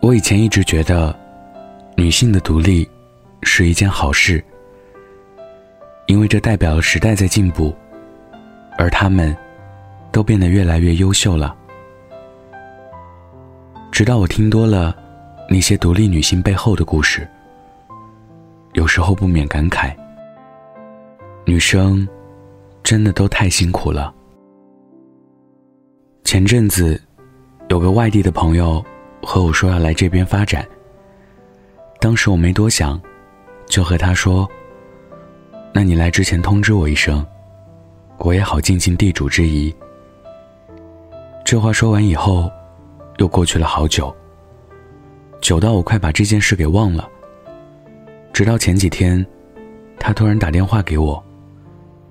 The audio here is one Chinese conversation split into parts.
我以前一直觉得，女性的独立是一件好事，因为这代表了时代在进步，而她们都变得越来越优秀了。直到我听多了那些独立女性背后的故事，有时候不免感慨：女生真的都太辛苦了。前阵子，有个外地的朋友和我说要来这边发展。当时我没多想，就和他说：“那你来之前通知我一声，我也好尽尽地主之谊。”这话说完以后，又过去了好久，久到我快把这件事给忘了。直到前几天，他突然打电话给我，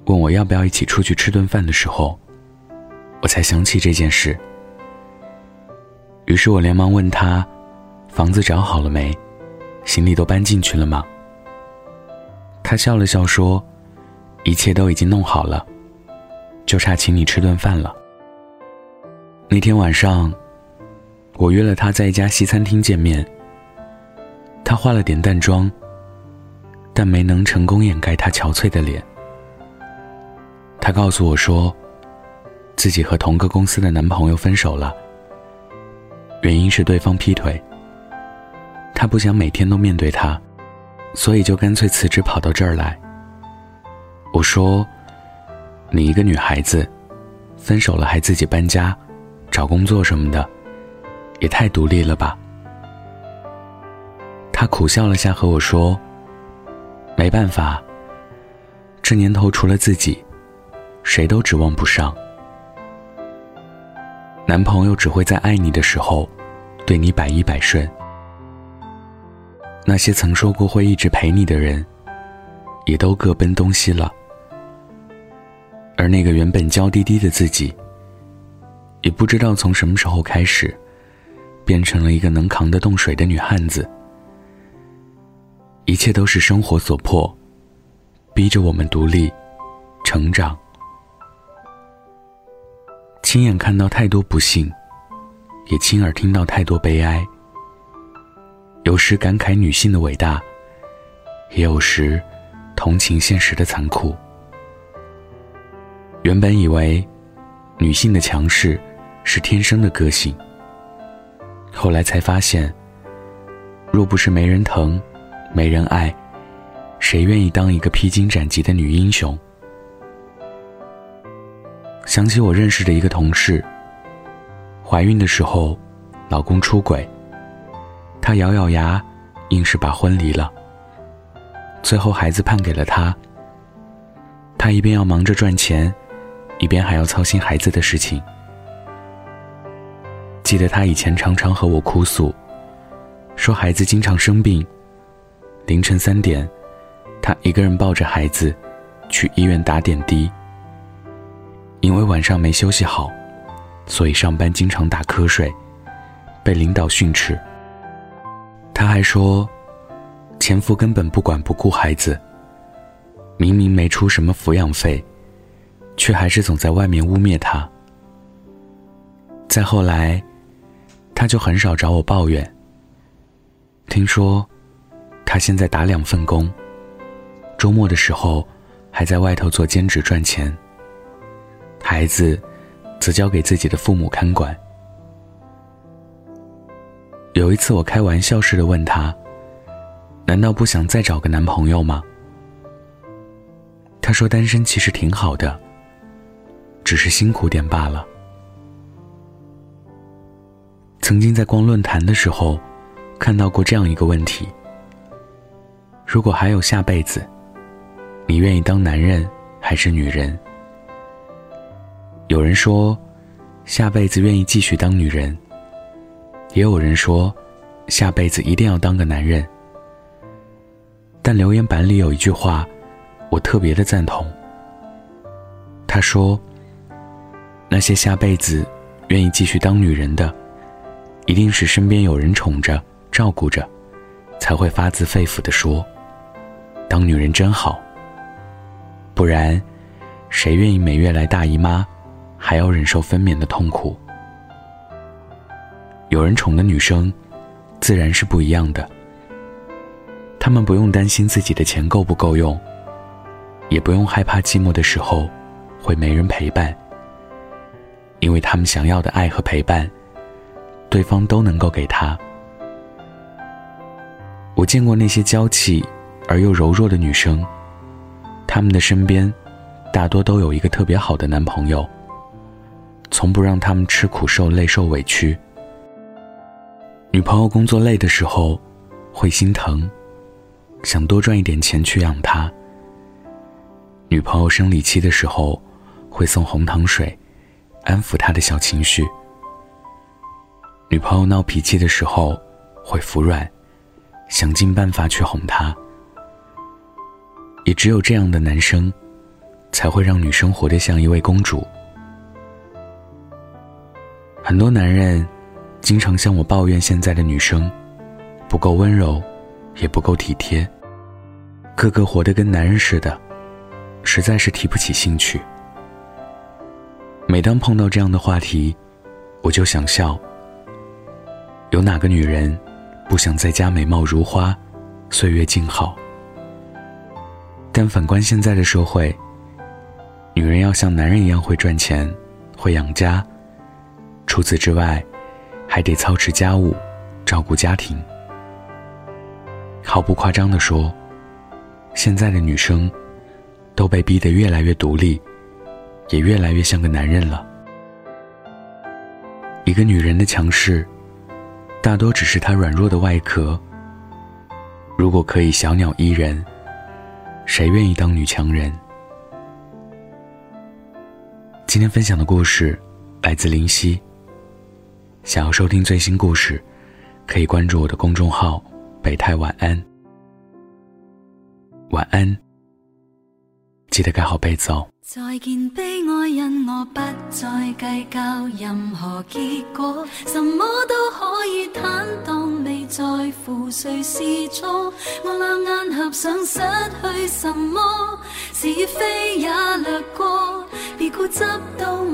问我要不要一起出去吃顿饭的时候。我才想起这件事，于是我连忙问他：“房子找好了没？行李都搬进去了吗？”他笑了笑说：“一切都已经弄好了，就差请你吃顿饭了。”那天晚上，我约了他在一家西餐厅见面。他化了点淡妆，但没能成功掩盖他憔悴的脸。他告诉我说。自己和同个公司的男朋友分手了，原因是对方劈腿。他不想每天都面对他，所以就干脆辞职跑到这儿来。我说：“你一个女孩子，分手了还自己搬家、找工作什么的，也太独立了吧？”他苦笑了下，和我说：“没办法，这年头除了自己，谁都指望不上。”男朋友只会在爱你的时候，对你百依百顺。那些曾说过会一直陪你的人，也都各奔东西了。而那个原本娇滴滴的自己，也不知道从什么时候开始，变成了一个能扛得动水的女汉子。一切都是生活所迫，逼着我们独立、成长。亲眼看到太多不幸，也亲耳听到太多悲哀。有时感慨女性的伟大，也有时同情现实的残酷。原本以为女性的强势是天生的个性，后来才发现，若不是没人疼、没人爱，谁愿意当一个披荆斩棘的女英雄？想起我认识的一个同事，怀孕的时候，老公出轨，她咬咬牙，硬是把婚离了。最后孩子判给了她，她一边要忙着赚钱，一边还要操心孩子的事情。记得她以前常常和我哭诉，说孩子经常生病，凌晨三点，她一个人抱着孩子，去医院打点滴。因为晚上没休息好，所以上班经常打瞌睡，被领导训斥。他还说，前夫根本不管不顾孩子，明明没出什么抚养费，却还是总在外面污蔑他。再后来，他就很少找我抱怨。听说，他现在打两份工，周末的时候还在外头做兼职赚钱。孩子，则交给自己的父母看管。有一次，我开玩笑似的问他：“难道不想再找个男朋友吗？”他说：“单身其实挺好的，只是辛苦点罢了。”曾经在逛论坛的时候，看到过这样一个问题：如果还有下辈子，你愿意当男人还是女人？有人说，下辈子愿意继续当女人；也有人说，下辈子一定要当个男人。但留言板里有一句话，我特别的赞同。他说：“那些下辈子愿意继续当女人的，一定是身边有人宠着、照顾着，才会发自肺腑的说，当女人真好。不然，谁愿意每月来大姨妈？”还要忍受分娩的痛苦。有人宠的女生，自然是不一样的。他们不用担心自己的钱够不够用，也不用害怕寂寞的时候会没人陪伴，因为他们想要的爱和陪伴，对方都能够给他。我见过那些娇气而又柔弱的女生，她们的身边大多都有一个特别好的男朋友，从不让他们吃苦受累受委屈。女朋友工作累的时候，会心疼，想多赚一点钱去养她。女朋友生理期的时候，会送红糖水，安抚她的小情绪。女朋友闹脾气的时候，会服软。想尽办法去哄她，也只有这样的男生，才会让女生活得像一位公主。很多男人经常向我抱怨现在的女生不够温柔，也不够体贴，个个活得跟男人似的，实在是提不起兴趣。每当碰到这样的话题，我就想笑。有哪个女人？不想在家美貌如花，岁月静好。但反观现在的社会，女人要像男人一样会赚钱，会养家。除此之外，还得操持家务，照顾家庭。毫不夸张地说，现在的女生都被逼得越来越独立，也越来越像个男人了。一个女人的强势。大多只是她软弱的外壳。如果可以小鸟依人，谁愿意当女强人？今天分享的故事来自林夕。想要收听最新故事，可以关注我的公众号“北太晚安”。晚安，记得盖好被子哦。再见，悲哀，因我不再计较任何结果，什么都可以坦荡，未在乎谁是错。我两眼合上，失去什么？是非也掠过，别固执到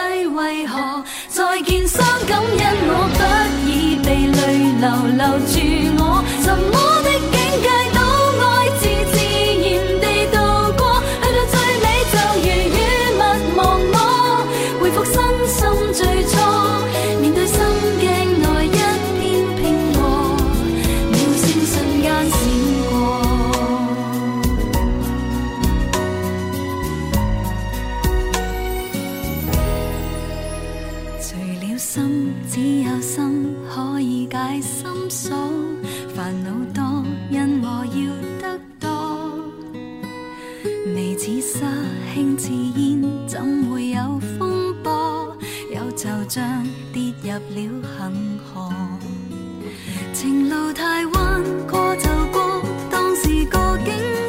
为何？再见，伤感，因我不已被泪流留住我，什么微似沙，轻似烟，怎会有风波？有惆怅，跌入了恒河。情路太弯，过就过，当是个景。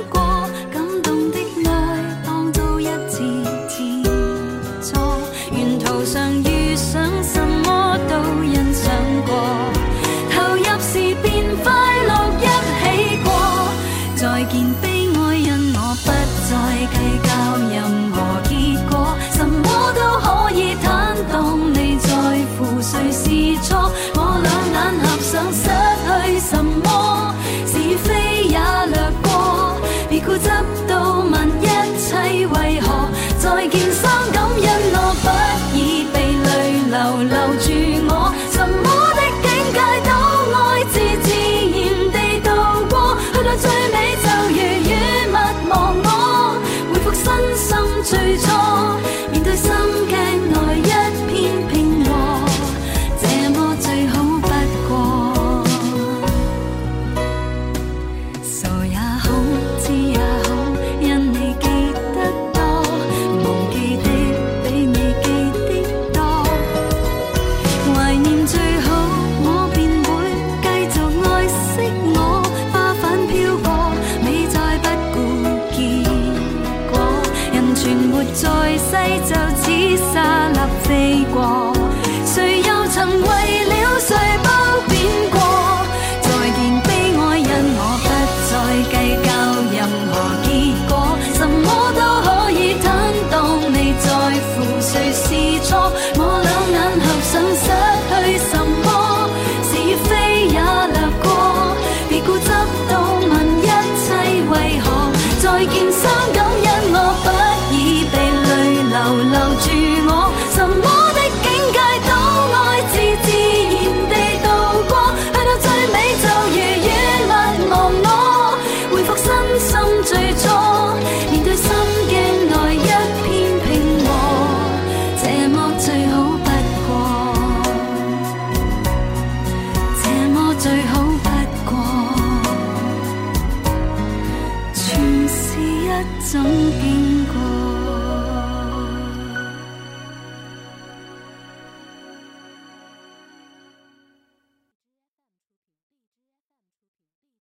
最初